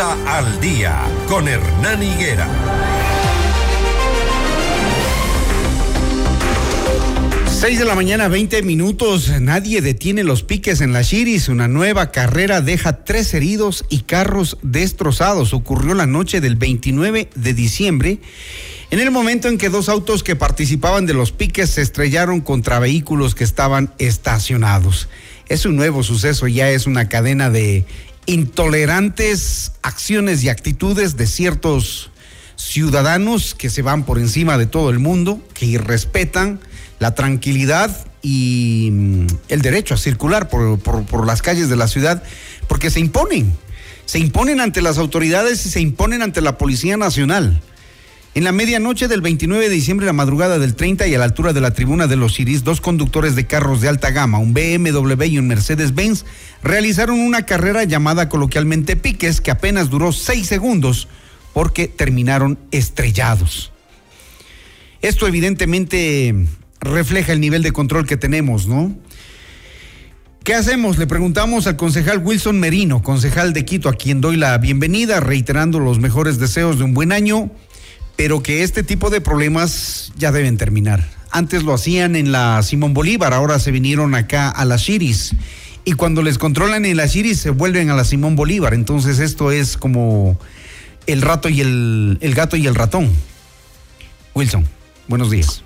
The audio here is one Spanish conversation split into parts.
Al Día con Hernán Higuera. 6 de la mañana, 20 minutos. Nadie detiene los piques en la Chiris. Una nueva carrera deja tres heridos y carros destrozados. Ocurrió la noche del 29 de diciembre, en el momento en que dos autos que participaban de los piques se estrellaron contra vehículos que estaban estacionados. Es un nuevo suceso, ya es una cadena de intolerantes acciones y actitudes de ciertos ciudadanos que se van por encima de todo el mundo, que irrespetan la tranquilidad y mm, el derecho a circular por, las calles de la ciudad, porque se imponen, se imponen ante las autoridades y se imponen ante la Policía Nacional. En la medianoche del 29 de diciembre, la madrugada del 30 y a la altura de la tribuna de los Iris, dos conductores de carros de alta gama, un BMW y un Mercedes-Benz, realizaron una carrera llamada coloquialmente piques que apenas duró seis segundos porque terminaron estrellados. Esto evidentemente refleja el nivel de control que tenemos, ¿no? ¿Qué hacemos? Le preguntamos al concejal Wilson Merino, concejal de Quito, a quien doy la bienvenida, reiterando los mejores deseos de un buen año, pero que este tipo de problemas ya deben terminar. Antes lo hacían en la Simón Bolívar, ahora se vinieron acá a la Chiris. Y cuando les controlan en la Chiris se vuelven a la Simón Bolívar. Entonces esto es como el rato y el, el gato y el ratón. Wilson, buenos días.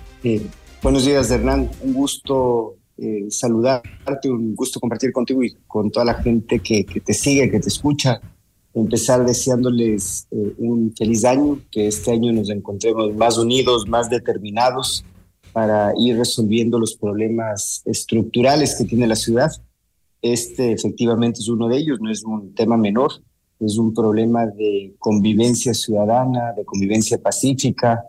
Buenos días, Hernán. Un gusto eh, saludarte, un gusto compartir contigo y con toda la gente que, te sigue, que te escucha. Empezar deseándoles eh, un feliz año, que este año nos encontremos más unidos, más determinados para ir resolviendo los problemas estructurales que tiene la ciudad. Este efectivamente es uno de ellos, no es un tema menor, es un problema de convivencia ciudadana, de convivencia pacífica,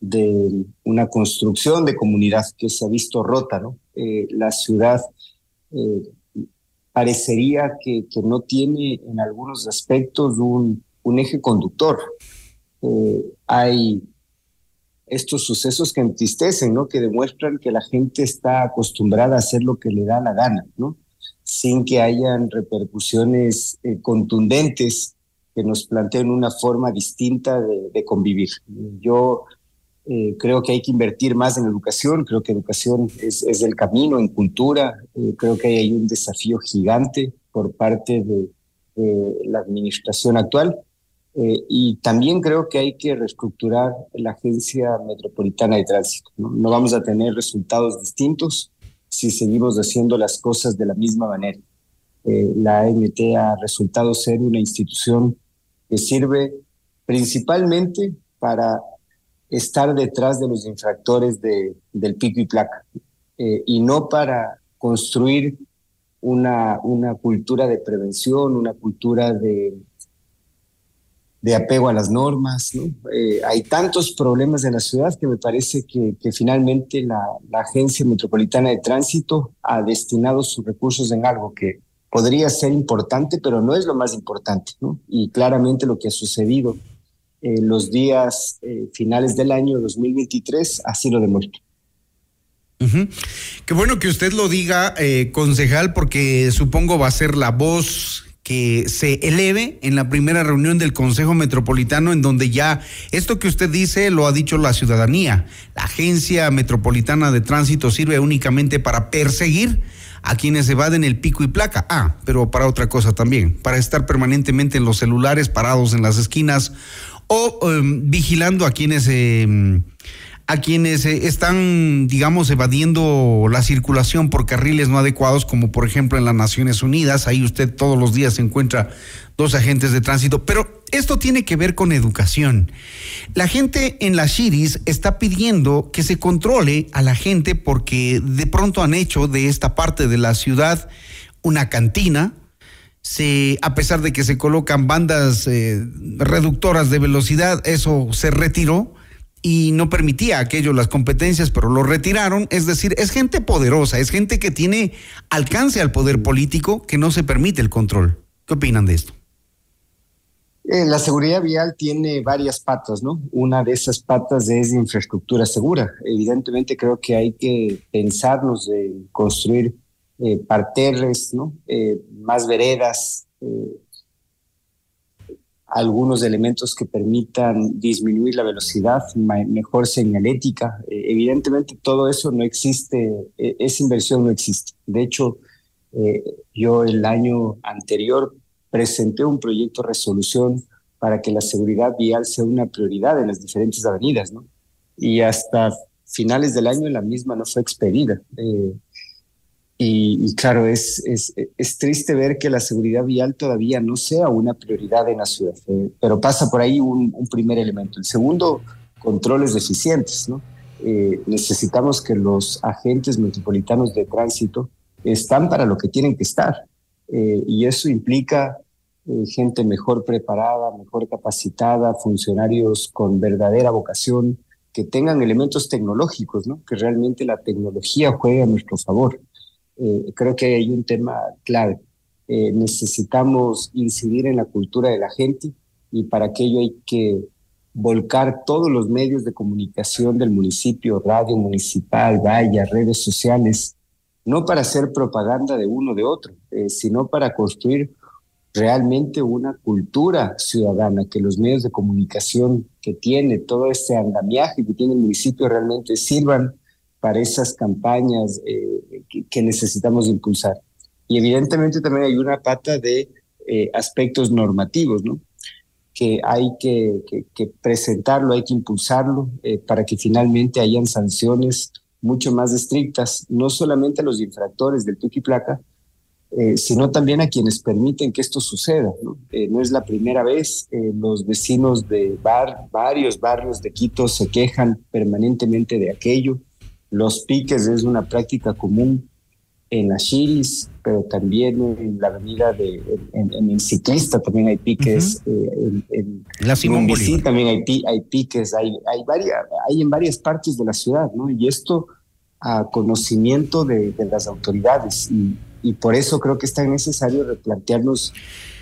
de una construcción de comunidad que se ha visto rota, ¿no? Eh, la ciudad eh, parecería que, que, no tiene en algunos aspectos un, un eje conductor. Eh, hay estos sucesos que entristecen, ¿no? Que demuestran que la gente está acostumbrada a hacer lo que le da la gana, ¿no? Sin que hayan repercusiones contundentes que nos planteen una forma distinta de, de convivir. Yo eh, creo que hay que invertir más en educación, creo que educación es, es el camino, en cultura, eh, creo que hay un desafío gigante por parte de, la administración actual eh, y también creo que hay que reestructurar la Agencia Metropolitana de Tránsito. ¿no? no vamos a tener resultados distintos si seguimos haciendo las cosas de la misma manera. la AMT ha resultado ser una institución que sirve principalmente para estar detrás de los infractores de, del pico y placa eh, y no para construir una, una cultura de prevención, una cultura de, de apego a las normas. Eh, hay tantos problemas en la ciudad que me parece que, que finalmente la, la, Agencia Metropolitana de Tránsito ha destinado sus recursos en algo que podría ser importante, pero no es lo más importante. ¿no? Y claramente lo que ha sucedido en los días eh, finales del año 2023 así lo demuestra. Qué bueno que usted lo diga, eh, concejal, porque supongo va a ser la voz que se eleve en la primera reunión del Consejo Metropolitano, en donde ya esto que usted dice lo ha dicho la ciudadanía. La Agencia Metropolitana de Tránsito sirve únicamente para perseguir a quienes evaden el pico y placa. Ah, pero para otra cosa también, para estar permanentemente en los celulares, parados en las esquinas o em, vigilando a quienes em, a quienes eh, están, digamos, evadiendo la circulación por carriles no adecuados, como por ejemplo en las Naciones Unidas. Ahí usted todos los días encuentra dos agentes de tránsito. Pero esto tiene que ver con educación. La gente en las Chiris está pidiendo que se controle a la gente porque de pronto han hecho de esta parte de la ciudad una cantina, se, a pesar de que se colocan bandas eh, reductoras de velocidad, eso se retiró y no permitía aquello las competencias, pero lo retiraron. Es decir, es gente poderosa, es gente que tiene alcance al poder político que no se permite el control. ¿Qué opinan de esto? Eh, la seguridad vial tiene varias patas, ¿no? Una de esas patas es infraestructura segura. Evidentemente creo que hay que pensarnos en construir eh, parterres, ¿no? Eh, más veredas, eh, algunos elementos que permitan disminuir la velocidad, mejor señalética. Eh, evidentemente todo eso no existe, e, esa inversión no existe. De hecho, eh, yo el año anterior presenté un proyecto de resolución para que la seguridad vial sea una prioridad en las diferentes avenidas, ¿no? Y hasta finales del año la misma no fue expedida. Eh, y, claro, es, es, es, triste ver que la seguridad vial todavía no sea una prioridad en la ciudad, eh, pero pasa por ahí un, un, primer elemento. El segundo, controles eficientes. ¿no? Eh, necesitamos que los agentes metropolitanos de tránsito están para lo que tienen que estar. Eh, y eso implica gente mejor preparada, mejor capacitada, funcionarios con verdadera vocación, que tengan elementos tecnológicos, ¿no? que realmente la tecnología juegue a nuestro favor. Eh, creo que hay un tema clave. Eh, necesitamos incidir en la cultura de la gente y para aquello hay que volcar todos los medios de comunicación del municipio, radio municipal, valla, redes sociales, no para hacer propaganda de uno de otro, eh, sino para construir realmente una cultura ciudadana, que los medios de comunicación que tiene, todo este andamiaje que tiene el municipio realmente sirvan para esas campañas eh, que, necesitamos impulsar. Y evidentemente también hay una pata de eh, aspectos normativos, ¿no? que hay que, presentarlo, hay que impulsarlo eh, para que finalmente hayan sanciones mucho más estrictas, no solamente a los infractores del tuki placa, sino también a quienes permiten que esto suceda. No, no es la primera vez, los vecinos de bar, varios barrios de Quito se quejan permanentemente de aquello. Los piques es una práctica común en las Chiris, pero también en la avenida de, en, el ciclista también hay piques, eh, en, la Simón también hay, hay piques, hay, hay, varias, hay en varias partes de la ciudad, ¿no? Y esto a conocimiento de, de las autoridades. Y, y por eso creo que es tan necesario replantearnos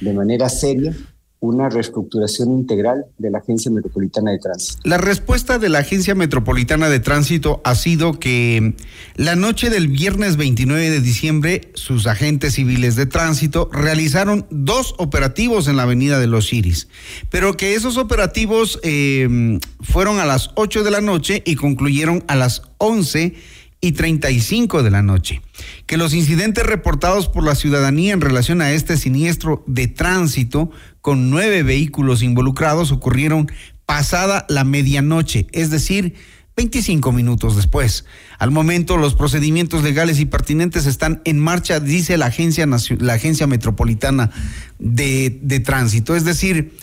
de manera seria una reestructuración integral de la Agencia Metropolitana de Tránsito. La respuesta de la Agencia Metropolitana de Tránsito ha sido que la noche del viernes 29 de diciembre sus agentes civiles de tránsito realizaron dos operativos en la Avenida de los Iris, pero que esos operativos eh, fueron a las 8 de la noche y concluyeron a las 11 y 35 de la noche. Que los incidentes reportados por la ciudadanía en relación a este siniestro de tránsito con nueve vehículos involucrados ocurrieron pasada la medianoche, es decir, 25 minutos después. Al momento, los procedimientos legales y pertinentes están en marcha, dice la Agencia, la agencia Metropolitana de, de Tránsito. Es decir,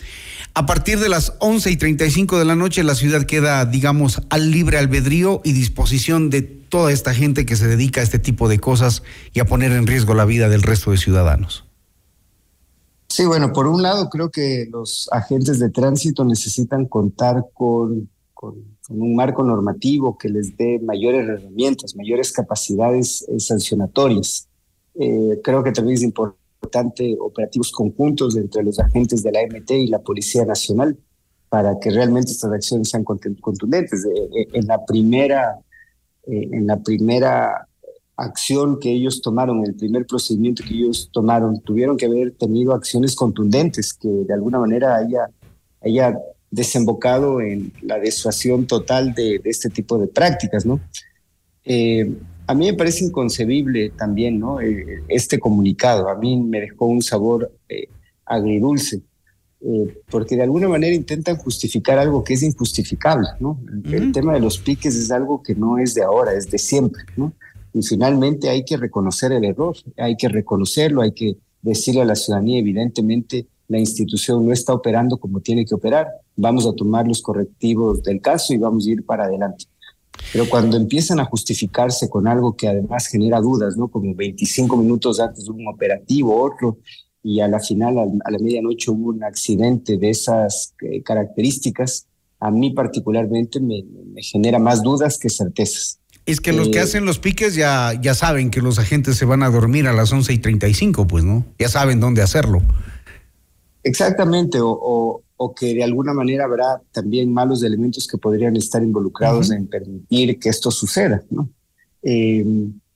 a partir de las 11 y 35 de la noche, la ciudad queda, digamos, al libre albedrío y disposición de toda esta gente que se dedica a este tipo de cosas y a poner en riesgo la vida del resto de ciudadanos. Sí, bueno, por un lado creo que los agentes de tránsito necesitan contar con, un marco normativo que les dé mayores herramientas, mayores capacidades eh, sancionatorias. Eh, creo que también es importante operativos conjuntos entre los agentes de la MT y la Policía Nacional para que realmente estas acciones sean contundentes. Eh, en la primera, en la primera acción que ellos tomaron, el primer procedimiento que ellos tomaron, tuvieron que haber tenido acciones contundentes que de alguna manera haya, haya desembocado en la desuasión total de, este tipo de prácticas, ¿no? Eh, a mí me parece inconcebible también, ¿no? Eh, este comunicado, a mí me dejó un sabor eh, agridulce, porque de alguna manera intentan justificar algo que es injustificable, ¿no? El tema de los piques es algo que no es de ahora, es de siempre, ¿no? y finalmente hay que reconocer el error, hay que reconocerlo, hay que decirle a la ciudadanía, evidentemente la institución no está operando como tiene que operar, vamos a tomar los correctivos del caso y vamos a ir para adelante. Pero cuando empiezan a justificarse con algo que además genera dudas, ¿no? Como 25 minutos antes de un operativo, otro, y a la final, a la medianoche, hubo un accidente de esas eh, características, a mí particularmente me genera más dudas que certezas. Es que los que hacen los piques ya, ya saben que los agentes se van a dormir a las 11 y 35, pues, ¿no? Ya saben dónde hacerlo. Exactamente, o, o, que de alguna manera habrá también malos elementos que podrían estar involucrados en permitir que esto suceda, ¿no? Eh,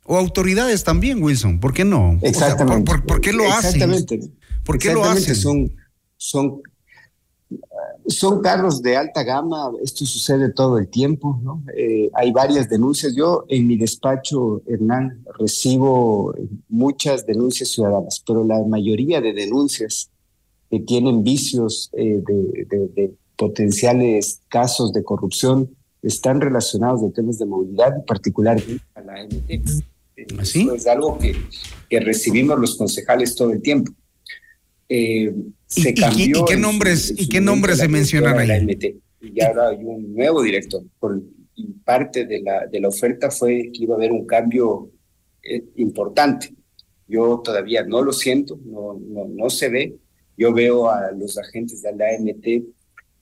o autoridades también, Wilson, ¿por qué no? Exactamente. ¿por, qué lo hacen? Exactamente. ¿Por qué lo hacen? Son, son Son carros de alta gama, esto sucede todo el tiempo, ¿no? Eh, hay varias denuncias. Yo en mi despacho, Hernán, recibo muchas denuncias ciudadanas, pero la mayoría de denuncias que tienen vicios eh, de, potenciales casos de corrupción están relacionados a temas de movilidad, particularmente a la MT. ¿Así? ¿Ah, Eso es algo que, que recibimos los concejales todo el tiempo. Eh, se ¿Y, cambió ¿Y, qué nombres, ¿y qué nombres se mencionan ahí? Y ahora hay un nuevo director. Por, y parte de la, de la oferta fue que iba a haber un cambio eh, importante. Yo todavía no lo siento, no, no, no se ve. Yo veo a los agentes de la AMT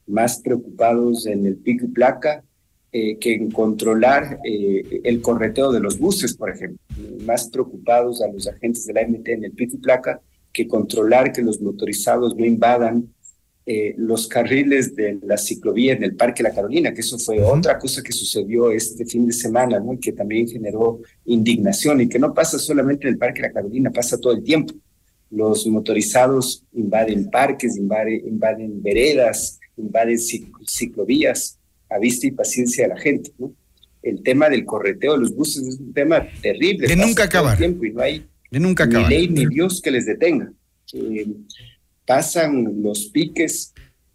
más preocupados en el pico y placa eh, que en controlar el correteo de los buses, por ejemplo. Más preocupados a los agentes de la AMT en el pico y placa que controlar que los motorizados no invadan eh, los carriles de la ciclovía en el Parque La Carolina, que eso fue otra cosa que sucedió este fin de semana, ¿no? que también generó indignación y que no pasa solamente en el Parque La Carolina, pasa todo el tiempo. Los motorizados invaden parques, invaden, invaden veredas, invaden ciclovías a vista y paciencia de la gente. ¿no? El tema del correteo de los buses es un tema terrible. De nunca acabar. Tiempo y no hay de nunca Ni ley ni Dios que les detenga. Eh, pasan los piques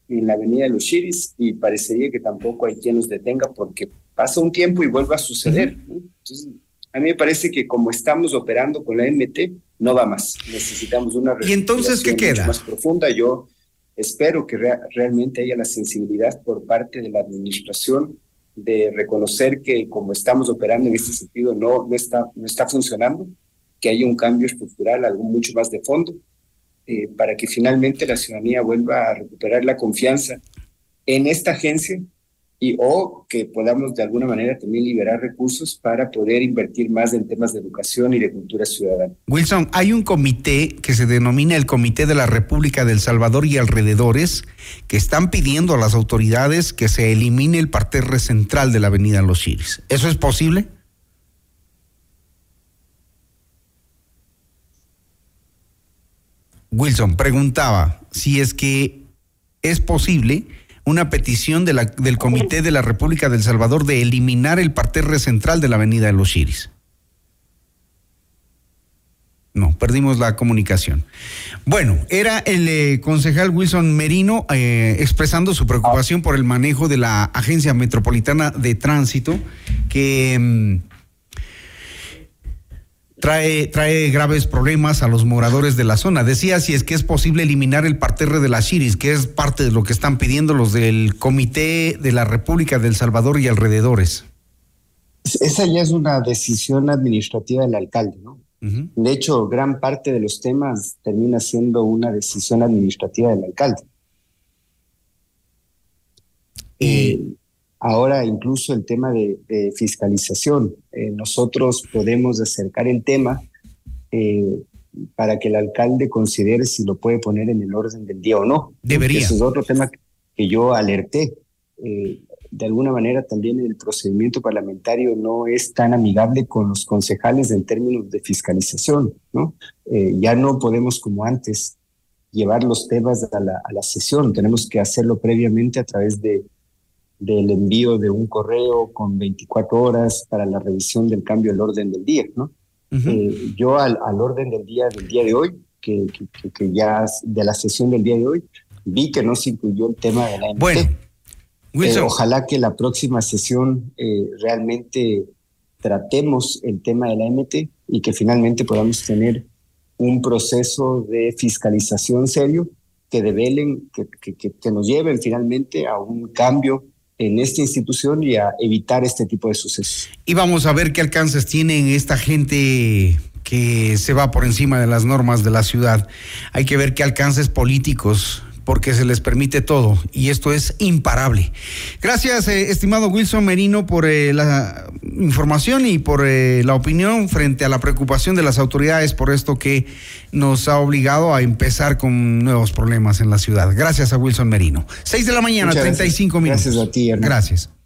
en la avenida de los Chiris y parecería que tampoco hay quien los detenga porque pasa un tiempo y vuelve a suceder. Entonces, a mí me parece que como estamos operando con la MT, no va más. Necesitamos una ¿Y entonces qué queda? más profunda. Yo espero que realmente haya la sensibilidad por parte de la administración de reconocer que como estamos operando en este sentido no, no, está, no está funcionando que haya un cambio estructural, algo mucho más de fondo, eh, para que finalmente la ciudadanía vuelva a recuperar la confianza en esta agencia y o que podamos de alguna manera también liberar recursos para poder invertir más en temas de educación y de cultura ciudadana. Wilson, hay un comité que se denomina el Comité de la República del Salvador y alrededores que están pidiendo a las autoridades que se elimine el parterre central de la Avenida Los Chiris. ¿Eso es posible? Wilson preguntaba si es que es posible una petición la, del Comité de la República del Salvador de eliminar el parterre central de la Avenida de los Chiris. No, perdimos la comunicación. Bueno, era el eh, concejal Wilson Merino eh, expresando su preocupación por el manejo de la Agencia Metropolitana de Tránsito, que mm, trae, trae graves problemas a los moradores de la zona. Decía si es que es posible eliminar el parterre de la Chiris, que es parte de lo que están pidiendo los del Comité de la República del Salvador y alrededores. Esa ya es una decisión administrativa del alcalde, ¿no? De hecho, gran parte de los temas termina siendo una decisión administrativa del alcalde. Eh, Ahora incluso el tema de, fiscalización. Eh, nosotros podemos acercar el tema eh, para que el alcalde considere si lo puede poner en el orden del día o no. Debería. Ese es otro tema que yo alerté. Eh, de alguna manera también el procedimiento parlamentario no es tan amigable con los concejales en términos de fiscalización, ¿no? ya no podemos como antes llevar los temas a la, a la sesión, tenemos que hacerlo previamente a través de, del envío de un correo con 24 horas para la revisión del cambio del orden del día, ¿no? Eh, yo al, al, orden del día del día de hoy, que, que, ya de la sesión del día de hoy, vi que no se incluyó el tema de la MT. Bueno, eh, ojalá que la próxima sesión eh, realmente tratemos el tema de la MT y que finalmente podamos tener un proceso de fiscalización serio que develen, que, que, que nos lleven finalmente a un cambio en esta institución y a evitar este tipo de sucesos. Y vamos a ver qué alcances tienen esta gente que se va por encima de las normas de la ciudad. Hay que ver qué alcances políticos porque se les permite todo y esto es imparable. Gracias, eh, estimado Wilson Merino, por eh, la información y por eh, la opinión frente a la preocupación de las autoridades por esto que nos ha obligado a empezar con nuevos problemas en la ciudad. Gracias a Wilson Merino. Seis de la mañana, treinta y cinco minutos. Gracias a ti, Gracias.